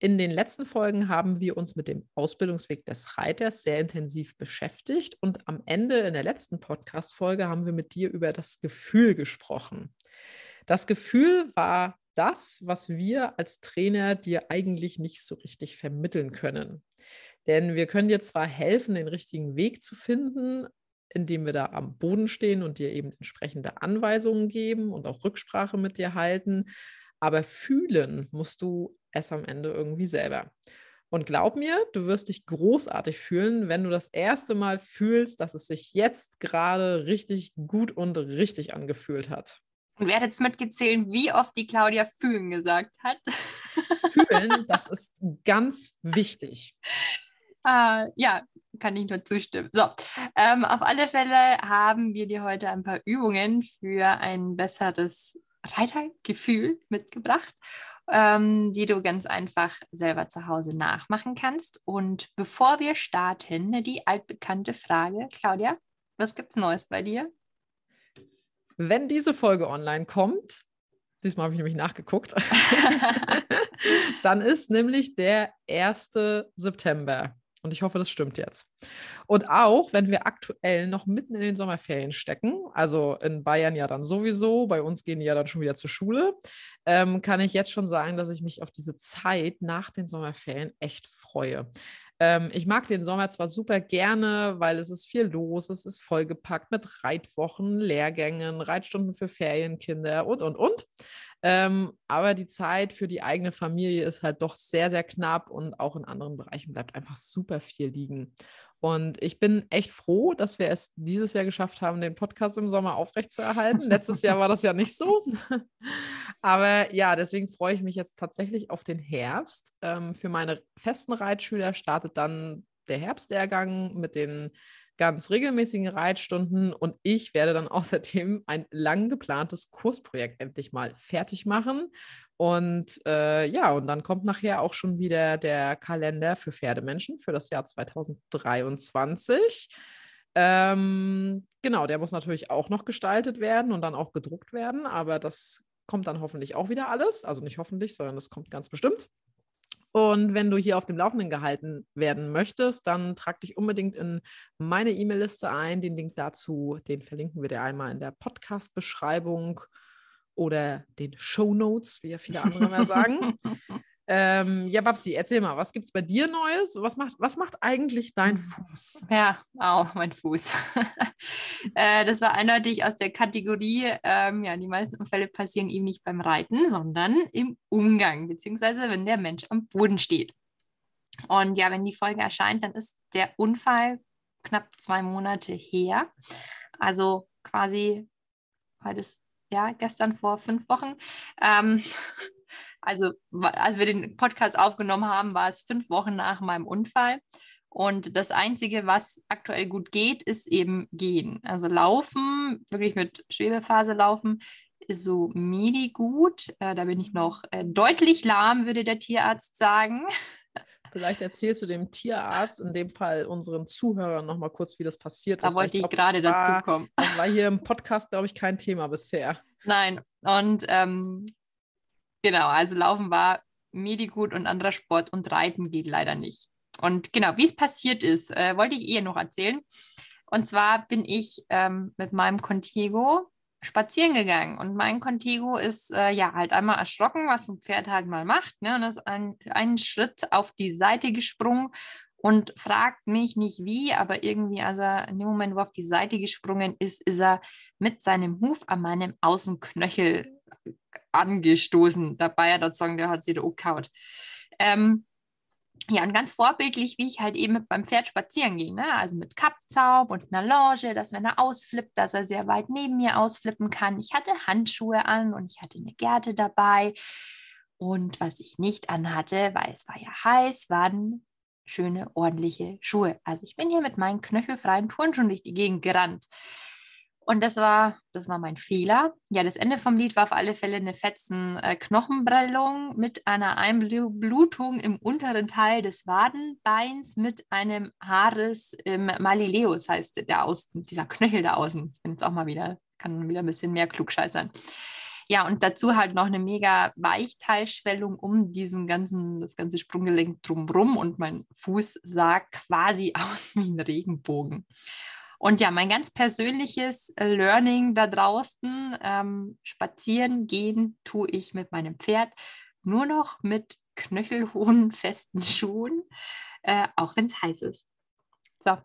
In den letzten Folgen haben wir uns mit dem Ausbildungsweg des Reiters sehr intensiv beschäftigt und am Ende in der letzten Podcast-Folge haben wir mit dir über das Gefühl gesprochen. Das Gefühl war das, was wir als Trainer dir eigentlich nicht so richtig vermitteln können. Denn wir können dir zwar helfen, den richtigen Weg zu finden, indem wir da am Boden stehen und dir eben entsprechende Anweisungen geben und auch Rücksprache mit dir halten, aber fühlen musst du es am Ende irgendwie selber. Und glaub mir, du wirst dich großartig fühlen, wenn du das erste Mal fühlst, dass es sich jetzt gerade richtig gut und richtig angefühlt hat. Und wer hat jetzt mitgezählt, wie oft die Claudia fühlen gesagt hat? Fühlen, das ist ganz wichtig. Ah, ja, kann ich nur zustimmen. So, ähm, auf alle Fälle haben wir dir heute ein paar Übungen für ein besseres Reitergefühl mitgebracht ähm, die du ganz einfach selber zu Hause nachmachen kannst. Und bevor wir starten, die altbekannte Frage, Claudia, was gibt's Neues bei dir? Wenn diese Folge online kommt, diesmal habe ich nämlich nachgeguckt, dann ist nämlich der 1. September. Und ich hoffe, das stimmt jetzt. Und auch, wenn wir aktuell noch mitten in den Sommerferien stecken, also in Bayern ja dann sowieso, bei uns gehen die ja dann schon wieder zur Schule, ähm, kann ich jetzt schon sagen, dass ich mich auf diese Zeit nach den Sommerferien echt freue. Ähm, ich mag den Sommer zwar super gerne, weil es ist viel los, es ist vollgepackt mit Reitwochen, Lehrgängen, Reitstunden für Ferienkinder und, und, und. Ähm, aber die Zeit für die eigene Familie ist halt doch sehr, sehr knapp und auch in anderen Bereichen bleibt einfach super viel liegen. Und ich bin echt froh, dass wir es dieses Jahr geschafft haben, den Podcast im Sommer aufrechtzuerhalten. Letztes Jahr war das ja nicht so. Aber ja, deswegen freue ich mich jetzt tatsächlich auf den Herbst. Ähm, für meine festen Reitschüler startet dann der Herbstlehrgang mit den ganz regelmäßigen Reitstunden und ich werde dann außerdem ein lang geplantes Kursprojekt endlich mal fertig machen. Und äh, ja, und dann kommt nachher auch schon wieder der Kalender für Pferdemenschen für das Jahr 2023. Ähm, genau, der muss natürlich auch noch gestaltet werden und dann auch gedruckt werden, aber das kommt dann hoffentlich auch wieder alles. Also nicht hoffentlich, sondern das kommt ganz bestimmt. Und wenn du hier auf dem Laufenden gehalten werden möchtest, dann trag dich unbedingt in meine E-Mail-Liste ein. Den Link dazu, den verlinken wir dir einmal in der Podcast-Beschreibung oder den Show Notes, wie ja viele andere mal sagen. Ähm, ja, Babsi, erzähl mal, was gibt es bei dir Neues? Was macht, was macht eigentlich dein hm. Fuß? Ja, auch mein Fuß. äh, das war eindeutig aus der Kategorie, ähm, ja, die meisten Unfälle passieren eben nicht beim Reiten, sondern im Umgang, beziehungsweise wenn der Mensch am Boden steht. Und ja, wenn die Folge erscheint, dann ist der Unfall knapp zwei Monate her. Also quasi, heute ist ja gestern vor fünf Wochen. Ähm, Also, als wir den Podcast aufgenommen haben, war es fünf Wochen nach meinem Unfall. Und das Einzige, was aktuell gut geht, ist eben gehen. Also laufen, wirklich mit Schwebephase laufen, ist so midi gut. Äh, da bin ich noch äh, deutlich lahm, würde der Tierarzt sagen. Vielleicht erzählst du dem Tierarzt, in dem Fall unseren Zuhörern, noch mal kurz, wie das passiert da ist. Da wollte ich, ich gerade dazu kommen. Das war hier im Podcast, glaube ich, kein Thema bisher. Nein, und ähm, Genau, also Laufen war Medi gut und anderer Sport und Reiten geht leider nicht. Und genau, wie es passiert ist, äh, wollte ich eher noch erzählen. Und zwar bin ich ähm, mit meinem Contigo spazieren gegangen. Und mein Contigo ist äh, ja halt einmal erschrocken, was ein Pferd halt mal macht. Ne? Und ist ein, einen Schritt auf die Seite gesprungen und fragt mich nicht wie, aber irgendwie, als er in dem Moment, wo er auf die Seite gesprungen ist, ist er mit seinem Huf an meinem Außenknöchel angestoßen. Der Bayer dort sagen, der hat sie da umgehauen. Ähm, ja, und ganz vorbildlich, wie ich halt eben beim Pferd spazieren gehe. Ne? Also mit Kappzaum und einer Longe, dass wenn er ausflippt, dass er sehr weit neben mir ausflippen kann. Ich hatte Handschuhe an und ich hatte eine Gerte dabei. Und was ich nicht anhatte, weil es war ja heiß, waren schöne, ordentliche Schuhe. Also ich bin hier mit meinen knöchelfreien Turnschuhen durch die Gegend gerannt. Und das war, das war mein Fehler. Ja, das Ende vom Lied war auf alle Fälle eine fetzen äh, Knochenprellung mit einer Einblutung im unteren Teil des Wadenbeins mit einem Haares im Malileus, heißt der außen, dieser Knöchel da außen. Ich bin jetzt auch mal wieder, kann wieder ein bisschen mehr klugscheißern. Ja, und dazu halt noch eine mega Weichteilschwellung um diesen ganzen, das ganze Sprunggelenk drumrum und mein Fuß sah quasi aus wie ein Regenbogen. Und ja, mein ganz persönliches äh, Learning da draußen, ähm, spazieren gehen tue ich mit meinem Pferd nur noch mit knöchelhohen, festen Schuhen, äh, auch wenn es heiß ist. So.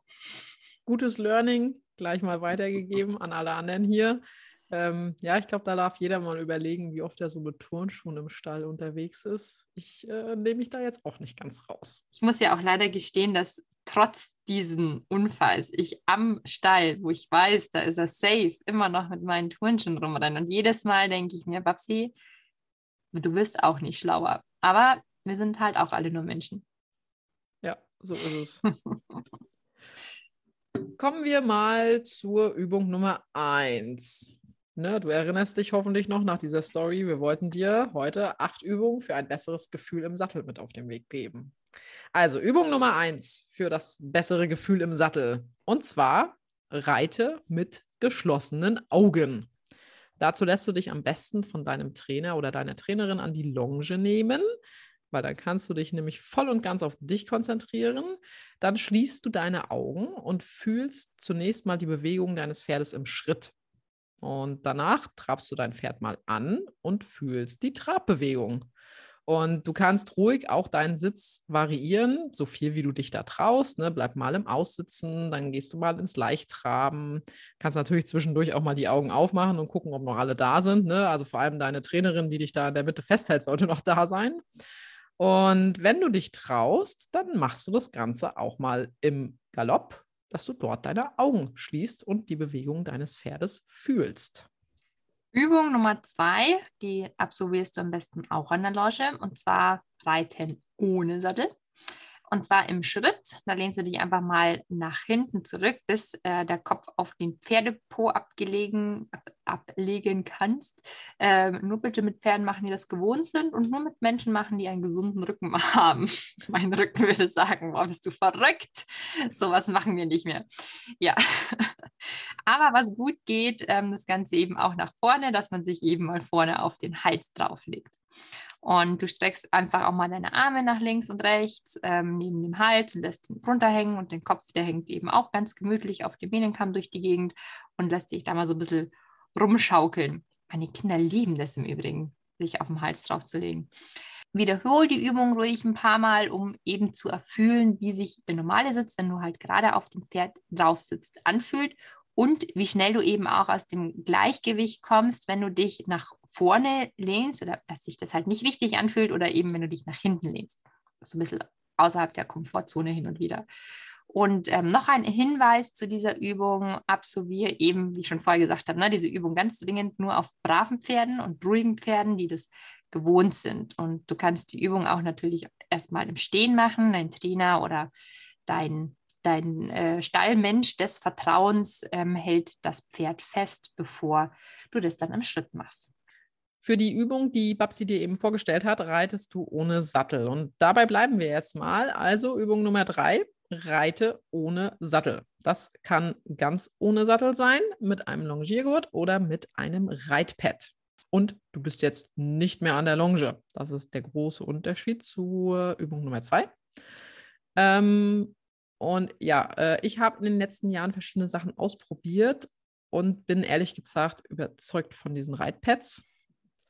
Gutes Learning, gleich mal weitergegeben an alle anderen hier. Ähm, ja, ich glaube, da darf jeder mal überlegen, wie oft er so mit Turnschuhen im Stall unterwegs ist. Ich äh, nehme mich da jetzt auch nicht ganz raus. Ich muss ja auch leider gestehen, dass trotz diesen Unfalls ich am Stall, wo ich weiß, da ist er safe, immer noch mit meinen Turnschuhen rumrennen. Und jedes Mal denke ich mir, Babsi, du wirst auch nicht schlauer. Aber wir sind halt auch alle nur Menschen. Ja, so ist es. Kommen wir mal zur Übung Nummer 1. Ne, du erinnerst dich hoffentlich noch nach dieser Story. Wir wollten dir heute acht Übungen für ein besseres Gefühl im Sattel mit auf den Weg geben. Also Übung Nummer eins für das bessere Gefühl im Sattel. Und zwar reite mit geschlossenen Augen. Dazu lässt du dich am besten von deinem Trainer oder deiner Trainerin an die Longe nehmen, weil dann kannst du dich nämlich voll und ganz auf dich konzentrieren. Dann schließt du deine Augen und fühlst zunächst mal die Bewegung deines Pferdes im Schritt. Und danach trabst du dein Pferd mal an und fühlst die Trabbewegung. Und du kannst ruhig auch deinen Sitz variieren, so viel wie du dich da traust. Ne? Bleib mal im Aussitzen, dann gehst du mal ins Leichttraben. Kannst natürlich zwischendurch auch mal die Augen aufmachen und gucken, ob noch alle da sind. Ne? Also vor allem deine Trainerin, die dich da in der Mitte festhält, sollte noch da sein. Und wenn du dich traust, dann machst du das Ganze auch mal im Galopp dass du dort deine Augen schließt und die Bewegung deines Pferdes fühlst. Übung Nummer zwei, die absolvierst du am besten auch an der Loge, und zwar Reiten ohne Sattel. Und zwar im Schritt. Da lehnst du dich einfach mal nach hinten zurück, bis äh, der Kopf auf den Pferdepo abgelegen, ab, ablegen kannst. Ähm, nur bitte mit Pferden machen, die das gewohnt sind und nur mit Menschen machen, die einen gesunden Rücken haben. mein Rücken würde sagen, boah, bist du verrückt. Sowas machen wir nicht mehr. Ja. Aber was gut geht, ähm, das Ganze eben auch nach vorne, dass man sich eben mal vorne auf den Hals drauflegt. Und du streckst einfach auch mal deine Arme nach links und rechts ähm, neben dem Hals und lässt ihn runterhängen und den Kopf, der hängt eben auch ganz gemütlich auf dem Bienenkamm durch die Gegend und lässt sich da mal so ein bisschen rumschaukeln. Meine Kinder lieben das im Übrigen, sich auf den Hals draufzulegen. Wiederhol die Übung ruhig ein paar Mal, um eben zu erfüllen, wie sich der normale Sitz, wenn du halt gerade auf dem Pferd drauf sitzt, anfühlt und wie schnell du eben auch aus dem Gleichgewicht kommst, wenn du dich nach vorne lehnst oder dass sich das halt nicht richtig anfühlt oder eben wenn du dich nach hinten lehnst. So ein bisschen außerhalb der Komfortzone hin und wieder. Und ähm, noch ein Hinweis zu dieser Übung, absolviere eben, wie ich schon vorher gesagt habe, ne, diese Übung ganz dringend nur auf braven Pferden und ruhigen Pferden, die das gewohnt sind. Und du kannst die Übung auch natürlich erstmal im Stehen machen, dein Trainer oder dein dein äh, Stallmensch des Vertrauens ähm, hält das Pferd fest, bevor du das dann im Schritt machst. Für die Übung, die Babsi dir eben vorgestellt hat, reitest du ohne Sattel. Und dabei bleiben wir jetzt mal. Also Übung Nummer drei, reite ohne Sattel. Das kann ganz ohne Sattel sein, mit einem Longiergurt oder mit einem Reitpad. Und du bist jetzt nicht mehr an der Longe. Das ist der große Unterschied zur Übung Nummer zwei. Ähm, und ja, äh, ich habe in den letzten Jahren verschiedene Sachen ausprobiert und bin ehrlich gesagt überzeugt von diesen Reitpads.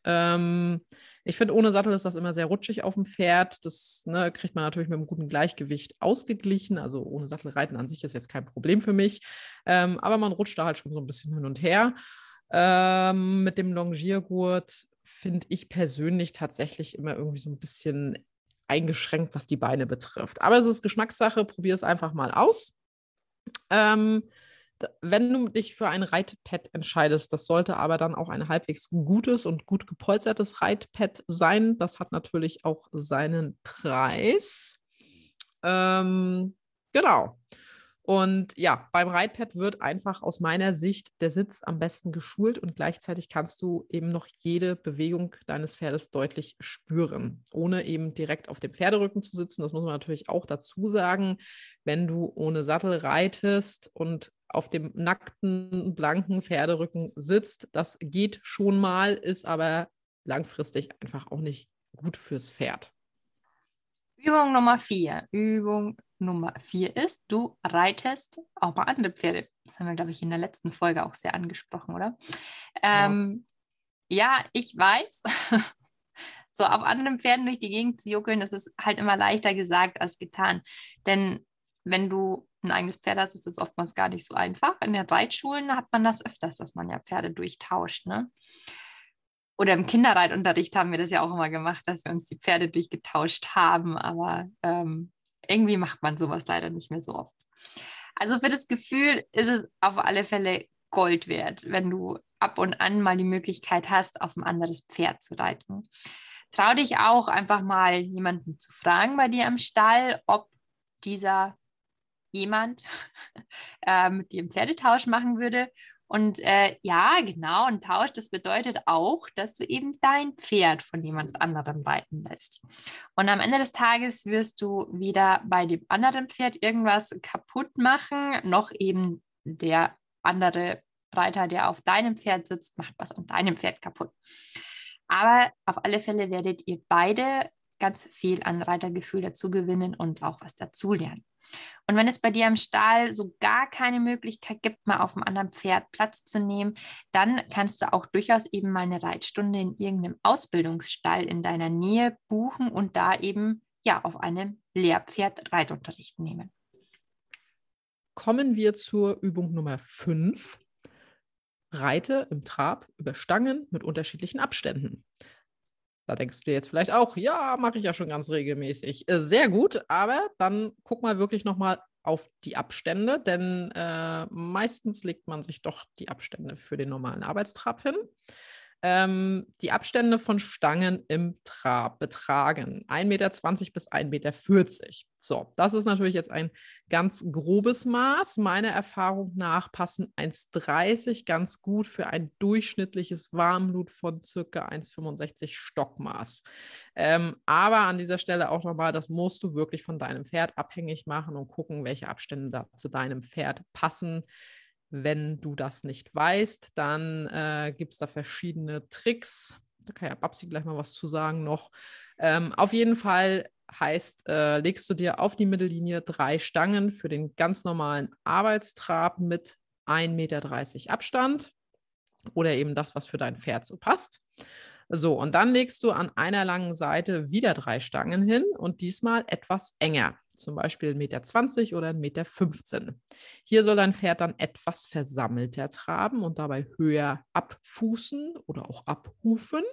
Ähm, ich finde, ohne Sattel ist das immer sehr rutschig auf dem Pferd. Das ne, kriegt man natürlich mit einem guten Gleichgewicht ausgeglichen. Also ohne Sattel reiten an sich ist jetzt kein Problem für mich. Ähm, aber man rutscht da halt schon so ein bisschen hin und her. Ähm, mit dem Longiergurt finde ich persönlich tatsächlich immer irgendwie so ein bisschen eingeschränkt, was die Beine betrifft. Aber es ist Geschmackssache, probier es einfach mal aus. Ähm, wenn du dich für ein Reitpad entscheidest, das sollte aber dann auch ein halbwegs gutes und gut gepolstertes Reitpad sein. Das hat natürlich auch seinen Preis. Ähm, genau. Und ja, beim Reitpad wird einfach aus meiner Sicht der Sitz am besten geschult und gleichzeitig kannst du eben noch jede Bewegung deines Pferdes deutlich spüren, ohne eben direkt auf dem Pferderücken zu sitzen. Das muss man natürlich auch dazu sagen. Wenn du ohne Sattel reitest und auf dem nackten, blanken Pferderücken sitzt, das geht schon mal, ist aber langfristig einfach auch nicht gut fürs Pferd. Übung Nummer vier. Übung Nummer vier ist, du reitest auch mal andere Pferde. Das haben wir, glaube ich, in der letzten Folge auch sehr angesprochen, oder? Ähm, ja. ja, ich weiß. so auf anderen Pferden durch die Gegend zu juckeln, das ist halt immer leichter gesagt als getan. Denn wenn du ein eigenes Pferd hast, ist das oftmals gar nicht so einfach. In den Reitschulen hat man das öfters, dass man ja Pferde durchtauscht. Ne? Oder im Kinderreitunterricht haben wir das ja auch immer gemacht, dass wir uns die Pferde durchgetauscht haben. Aber ähm, irgendwie macht man sowas leider nicht mehr so oft. Also für das Gefühl ist es auf alle Fälle Gold wert, wenn du ab und an mal die Möglichkeit hast, auf ein anderes Pferd zu reiten. Trau dich auch einfach mal jemanden zu fragen bei dir am Stall, ob dieser jemand äh, mit dir einen Pferdetausch machen würde und äh, ja, genau, ein Tausch, das bedeutet auch, dass du eben dein Pferd von jemand anderem reiten lässt. Und am Ende des Tages wirst du weder bei dem anderen Pferd irgendwas kaputt machen, noch eben der andere Reiter, der auf deinem Pferd sitzt, macht was an deinem Pferd kaputt. Aber auf alle Fälle werdet ihr beide ganz viel an Reitergefühl dazu gewinnen und auch was dazulernen. Und wenn es bei dir im Stall so gar keine Möglichkeit gibt, mal auf einem anderen Pferd Platz zu nehmen, dann kannst du auch durchaus eben mal eine Reitstunde in irgendeinem Ausbildungsstall in deiner Nähe buchen und da eben ja auf einem Lehrpferd Reitunterricht nehmen. Kommen wir zur Übung Nummer 5. Reite im Trab über Stangen mit unterschiedlichen Abständen. Da denkst du dir jetzt vielleicht auch, ja, mache ich ja schon ganz regelmäßig. Äh, sehr gut, aber dann guck mal wirklich nochmal auf die Abstände, denn äh, meistens legt man sich doch die Abstände für den normalen Arbeitstrab hin. Ähm, die Abstände von Stangen im Trab betragen 1,20 Meter bis 1,40 Meter. So, das ist natürlich jetzt ein ganz grobes Maß. Meiner Erfahrung nach passen 1,30 ganz gut für ein durchschnittliches Warmblut von circa 1,65 Stockmaß. Ähm, aber an dieser Stelle auch nochmal, das musst du wirklich von deinem Pferd abhängig machen und gucken, welche Abstände da zu deinem Pferd passen. Wenn du das nicht weißt, dann äh, gibt es da verschiedene Tricks. Da kann ja Babsi gleich mal was zu sagen noch. Ähm, auf jeden Fall heißt, äh, legst du dir auf die Mittellinie drei Stangen für den ganz normalen Arbeitstrab mit 1,30 Meter Abstand oder eben das, was für dein Pferd so passt. So, und dann legst du an einer langen Seite wieder drei Stangen hin und diesmal etwas enger zum Beispiel 1,20 Meter oder 1,15 Meter. Hier soll dein Pferd dann etwas versammelter traben und dabei höher abfußen oder auch abhufen.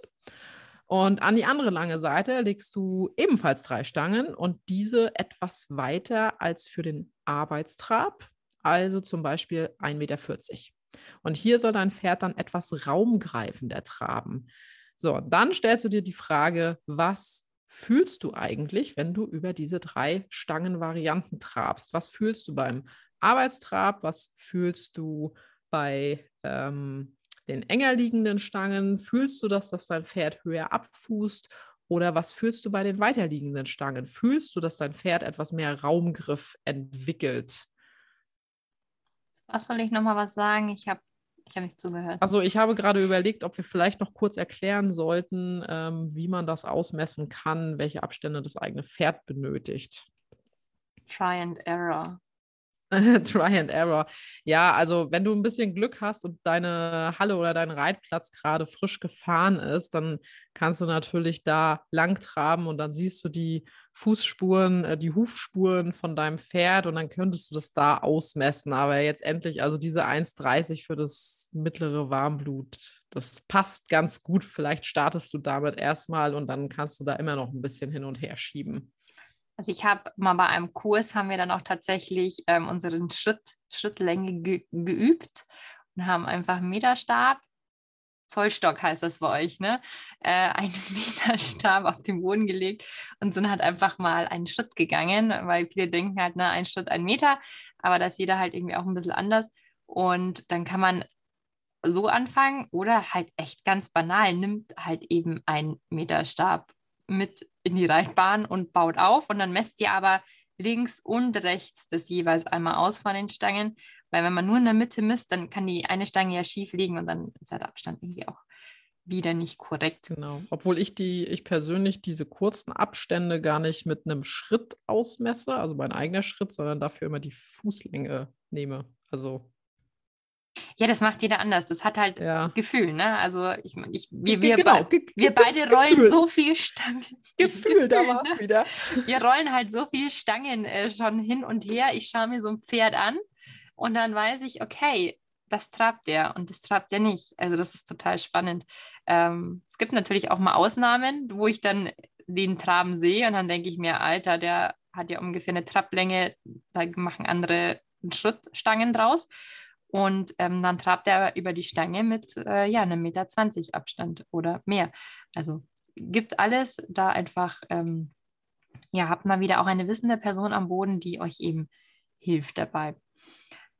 Und an die andere lange Seite legst du ebenfalls drei Stangen und diese etwas weiter als für den Arbeitstrab, also zum Beispiel 1,40 Meter. Und hier soll dein Pferd dann etwas raumgreifender traben. So, dann stellst du dir die Frage, was fühlst du eigentlich, wenn du über diese drei Stangenvarianten trabst? Was fühlst du beim Arbeitstrab? Was fühlst du bei ähm, den enger liegenden Stangen? Fühlst du, dass das dein Pferd höher abfußt? Oder was fühlst du bei den weiterliegenden Stangen? Fühlst du, dass dein Pferd etwas mehr Raumgriff entwickelt? Was soll ich nochmal was sagen? Ich habe ich habe nicht zugehört. Also ich habe gerade überlegt, ob wir vielleicht noch kurz erklären sollten, ähm, wie man das ausmessen kann, welche Abstände das eigene Pferd benötigt. Try and Error. Try and Error. Ja, also wenn du ein bisschen Glück hast und deine Halle oder dein Reitplatz gerade frisch gefahren ist, dann kannst du natürlich da lang traben und dann siehst du die Fußspuren, äh, die Hufspuren von deinem Pferd und dann könntest du das da ausmessen. Aber jetzt endlich, also diese 1,30 für das mittlere Warmblut, das passt ganz gut. Vielleicht startest du damit erstmal und dann kannst du da immer noch ein bisschen hin und her schieben. Also ich habe mal bei einem Kurs haben wir dann auch tatsächlich ähm, unseren Schritt, Schrittlänge ge geübt und haben einfach einen Meterstab, Zollstock heißt das bei euch, ne? Äh, einen Meterstab auf den Boden gelegt und sind halt einfach mal einen Schritt gegangen, weil viele denken halt, ne, ein Schritt, ein Meter, aber das jeder halt irgendwie auch ein bisschen anders. Und dann kann man so anfangen oder halt echt ganz banal, nimmt halt eben einen Meterstab mit in die Reitbahn und baut auf und dann messt ihr aber links und rechts das jeweils einmal aus von den Stangen, weil wenn man nur in der Mitte misst, dann kann die eine Stange ja schief liegen und dann ist der Abstand irgendwie auch wieder nicht korrekt. Genau. Obwohl ich die, ich persönlich diese kurzen Abstände gar nicht mit einem Schritt ausmesse, also mein eigener Schritt, sondern dafür immer die Fußlänge nehme. Also ja, das macht jeder anders. Das hat halt ja. Gefühl, ne? Also ich, ich wir, wir, genau. Ge wir beide Gefühl. rollen so viel Stangen. Gefühl, da war es wieder. Wir rollen halt so viel Stangen äh, schon hin und her. Ich schaue mir so ein Pferd an und dann weiß ich, okay, das trabt der und das trabt der nicht. Also das ist total spannend. Ähm, es gibt natürlich auch mal Ausnahmen, wo ich dann den Traben sehe und dann denke ich mir, Alter, der hat ja ungefähr eine Trablänge, da machen andere Schrittstangen draus. Und ähm, dann trabt er über die Stange mit äh, ja, einem Meter 20 Abstand oder mehr. Also gibt alles da einfach, ähm, ja, habt mal wieder auch eine wissende Person am Boden, die euch eben hilft dabei.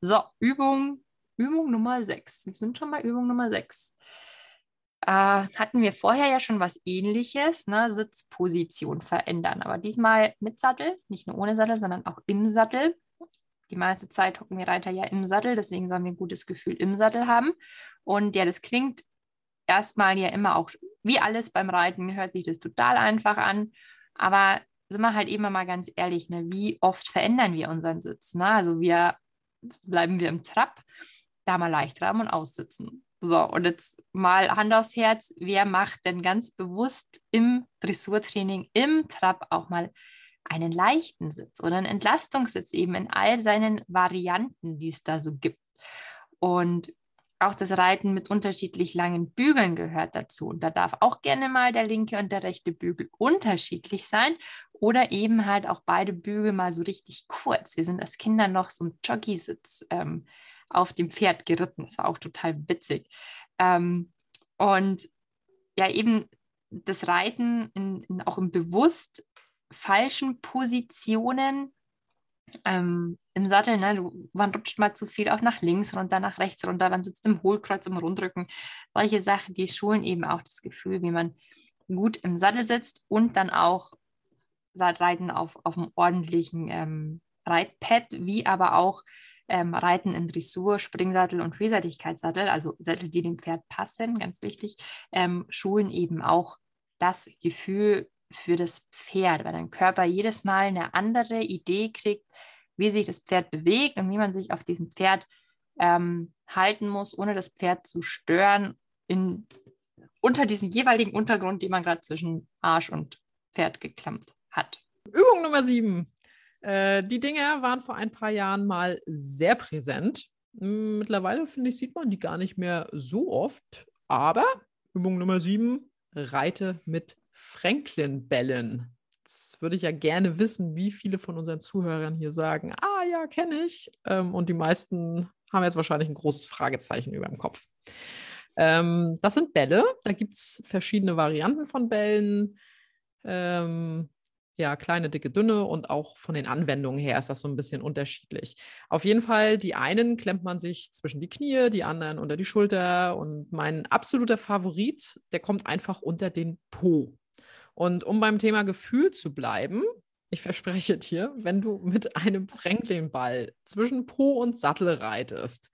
So, Übung, Übung Nummer 6. Wir sind schon bei Übung Nummer 6. Äh, hatten wir vorher ja schon was ähnliches, ne? Sitzposition verändern, aber diesmal mit Sattel, nicht nur ohne Sattel, sondern auch im Sattel die meiste Zeit hocken wir Reiter ja im Sattel, deswegen sollen wir ein gutes Gefühl im Sattel haben. Und ja, das klingt erstmal ja immer auch, wie alles beim Reiten, hört sich das total einfach an. Aber sind wir halt eben mal ganz ehrlich, ne, wie oft verändern wir unseren Sitz? Ne? Also wir bleiben wir im Trab, da mal leicht rahmen und aussitzen. So, und jetzt mal Hand aufs Herz, wer macht denn ganz bewusst im Dressurtraining, im Trab auch mal einen leichten Sitz oder einen Entlastungssitz eben in all seinen Varianten, die es da so gibt. Und auch das Reiten mit unterschiedlich langen Bügeln gehört dazu. Und da darf auch gerne mal der linke und der rechte Bügel unterschiedlich sein oder eben halt auch beide Bügel mal so richtig kurz. Wir sind als Kinder noch so ein Jockey-Sitz ähm, auf dem Pferd geritten. Das war auch total witzig. Ähm, und ja, eben das Reiten in, in, auch im bewusst falschen Positionen ähm, im Sattel. Ne? Du, man rutscht mal zu viel auch nach links runter, nach rechts runter, man sitzt im Hohlkreuz, im Rundrücken. Solche Sachen, die schulen eben auch das Gefühl, wie man gut im Sattel sitzt und dann auch Reiten auf, auf einem ordentlichen ähm, Reitpad, wie aber auch ähm, Reiten in Dressur, Springsattel und Vielseitigkeitssattel, also Sättel, die dem Pferd passen, ganz wichtig, ähm, schulen eben auch das Gefühl für das Pferd, weil dein Körper jedes Mal eine andere Idee kriegt, wie sich das Pferd bewegt und wie man sich auf diesem Pferd ähm, halten muss, ohne das Pferd zu stören, in, unter diesem jeweiligen Untergrund, den man gerade zwischen Arsch und Pferd geklemmt hat. Übung Nummer sieben. Äh, die Dinger waren vor ein paar Jahren mal sehr präsent. Mittlerweile, finde ich, sieht man die gar nicht mehr so oft. Aber Übung Nummer sieben, reite mit Franklin-Bällen. Das würde ich ja gerne wissen, wie viele von unseren Zuhörern hier sagen, ah ja, kenne ich. Ähm, und die meisten haben jetzt wahrscheinlich ein großes Fragezeichen über dem Kopf. Ähm, das sind Bälle. Da gibt es verschiedene Varianten von Bällen. Ähm, ja, kleine, dicke, dünne und auch von den Anwendungen her ist das so ein bisschen unterschiedlich. Auf jeden Fall, die einen klemmt man sich zwischen die Knie, die anderen unter die Schulter und mein absoluter Favorit, der kommt einfach unter den Po. Und um beim Thema Gefühl zu bleiben, ich verspreche dir, wenn du mit einem Franklin-Ball zwischen Po und Sattel reitest,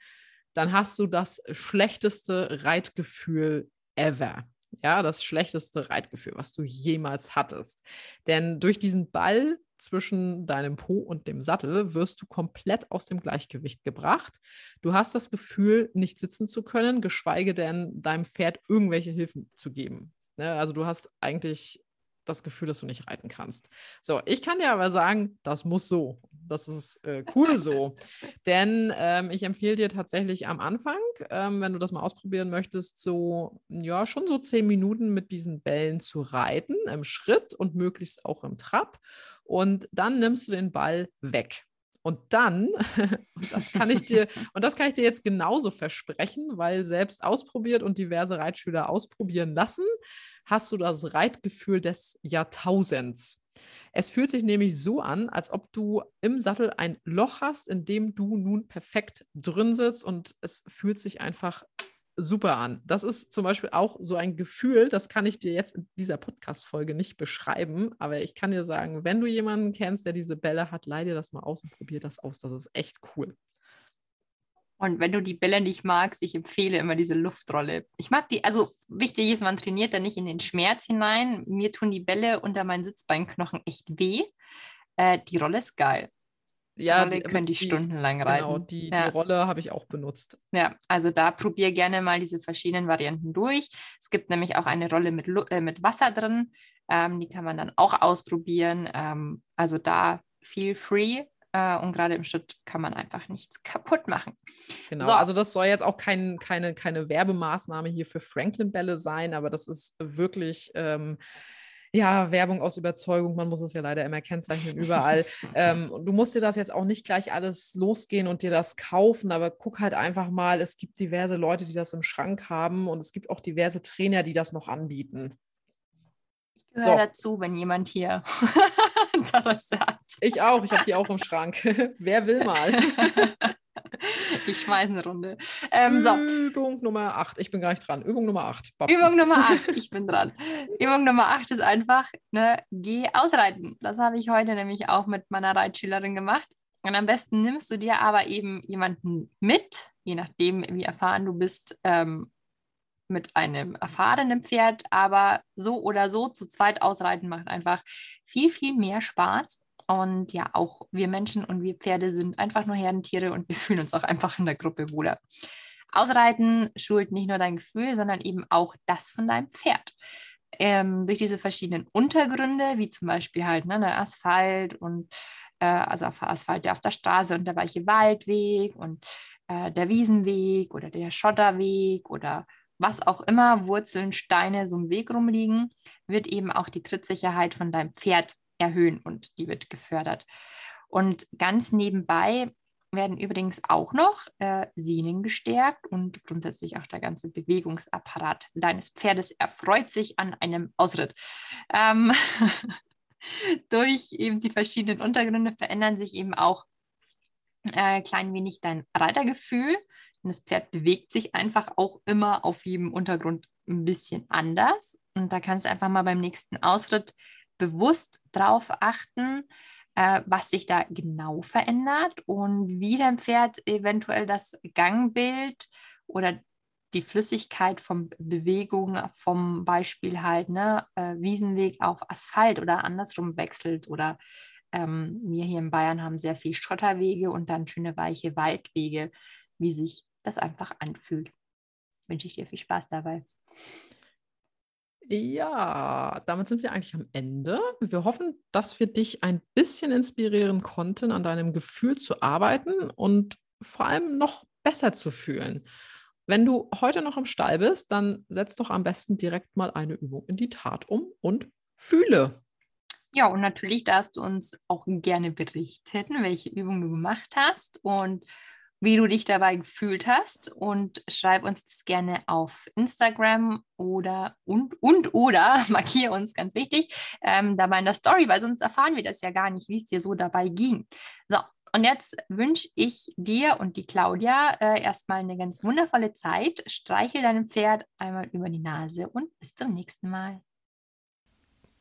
dann hast du das schlechteste Reitgefühl ever. ja, das schlechteste Reitgefühl, was du jemals hattest. Denn durch diesen Ball zwischen deinem Po und dem Sattel wirst du komplett aus dem Gleichgewicht gebracht. Du hast das Gefühl, nicht sitzen zu können, geschweige denn deinem Pferd irgendwelche Hilfen zu geben. Also du hast eigentlich das Gefühl, dass du nicht reiten kannst. So, ich kann dir aber sagen, das muss so. Das ist äh, cool so. Denn ähm, ich empfehle dir tatsächlich am Anfang, ähm, wenn du das mal ausprobieren möchtest, so, ja, schon so zehn Minuten mit diesen Bällen zu reiten, im Schritt und möglichst auch im Trab. Und dann nimmst du den Ball weg. Und dann, und das kann ich dir, und das kann ich dir jetzt genauso versprechen, weil selbst ausprobiert und diverse Reitschüler ausprobieren lassen, hast du das Reitgefühl des Jahrtausends. Es fühlt sich nämlich so an, als ob du im Sattel ein Loch hast, in dem du nun perfekt drin sitzt und es fühlt sich einfach super an. Das ist zum Beispiel auch so ein Gefühl, das kann ich dir jetzt in dieser Podcast-Folge nicht beschreiben, aber ich kann dir sagen, wenn du jemanden kennst, der diese Bälle hat, leih dir das mal aus und probier das aus. Das ist echt cool. Und wenn du die Bälle nicht magst, ich empfehle immer diese Luftrolle. Ich mag die, also wichtig ist, man trainiert da nicht in den Schmerz hinein. Mir tun die Bälle unter meinen Sitzbeinknochen echt weh. Äh, die Rolle ist geil. Ja, Rolle die können die, die stundenlang genau, reiten. Genau, die, ja. die Rolle habe ich auch benutzt. Ja, also da probier gerne mal diese verschiedenen Varianten durch. Es gibt nämlich auch eine Rolle mit, äh, mit Wasser drin. Ähm, die kann man dann auch ausprobieren. Ähm, also da feel free. Äh, und gerade im Schritt kann man einfach nichts kaputt machen. Genau, so. also das soll jetzt auch kein, keine, keine Werbemaßnahme hier für Franklin-Bälle sein, aber das ist wirklich. Ähm, ja, Werbung aus Überzeugung, man muss es ja leider immer kennzeichnen, überall. ähm, du musst dir das jetzt auch nicht gleich alles losgehen und dir das kaufen, aber guck halt einfach mal, es gibt diverse Leute, die das im Schrank haben und es gibt auch diverse Trainer, die das noch anbieten. Ich gehöre so. dazu, wenn jemand hier Interesse hat. Ich auch, ich habe die auch im Schrank. Wer will mal? Ich schmeiße eine Runde. Ähm, so. Übung Nummer 8. Ich bin gar nicht dran. Übung Nummer 8. Übung Nummer 8. Ich bin dran. Übung Nummer 8 ist einfach, ne, geh ausreiten. Das habe ich heute nämlich auch mit meiner Reitschülerin gemacht. Und am besten nimmst du dir aber eben jemanden mit, je nachdem, wie erfahren du bist, ähm, mit einem erfahrenen Pferd. Aber so oder so zu zweit ausreiten macht einfach viel, viel mehr Spaß. Und ja, auch wir Menschen und wir Pferde sind einfach nur Herdentiere und wir fühlen uns auch einfach in der Gruppe wohler. Ausreiten schult nicht nur dein Gefühl, sondern eben auch das von deinem Pferd. Ähm, durch diese verschiedenen Untergründe, wie zum Beispiel halt ne, der Asphalt und äh, also Asphalt, der auf der Straße und der weiche Waldweg und äh, der Wiesenweg oder der Schotterweg oder was auch immer, Wurzeln, Steine so im Weg rumliegen, wird eben auch die Trittsicherheit von deinem Pferd erhöhen und die wird gefördert. Und ganz nebenbei werden übrigens auch noch äh, Sehnen gestärkt und grundsätzlich auch der ganze Bewegungsapparat deines Pferdes erfreut sich an einem Ausritt. Ähm, durch eben die verschiedenen Untergründe verändern sich eben auch äh, klein wenig dein Reitergefühl. Und das Pferd bewegt sich einfach auch immer auf jedem Untergrund ein bisschen anders. Und da kannst du einfach mal beim nächsten Ausritt bewusst darauf achten, äh, was sich da genau verändert und wie dein Pferd eventuell das Gangbild oder die Flüssigkeit von Bewegung vom Beispiel halt, ne, äh, Wiesenweg auf Asphalt oder andersrum wechselt oder ähm, wir hier in Bayern haben sehr viel Schotterwege und dann schöne weiche Waldwege, wie sich das einfach anfühlt. Wünsche ich dir viel Spaß dabei. Ja, damit sind wir eigentlich am Ende. Wir hoffen, dass wir dich ein bisschen inspirieren konnten, an deinem Gefühl zu arbeiten und vor allem noch besser zu fühlen. Wenn du heute noch im Stall bist, dann setz doch am besten direkt mal eine Übung in die Tat um und fühle. Ja, und natürlich darfst du uns auch gerne berichten, welche Übung du gemacht hast und wie du dich dabei gefühlt hast und schreib uns das gerne auf Instagram oder und, und oder markiere uns ganz wichtig ähm, dabei in der Story, weil sonst erfahren wir das ja gar nicht, wie es dir so dabei ging. So, und jetzt wünsche ich dir und die Claudia äh, erstmal eine ganz wundervolle Zeit. Streichel deinem Pferd einmal über die Nase und bis zum nächsten Mal.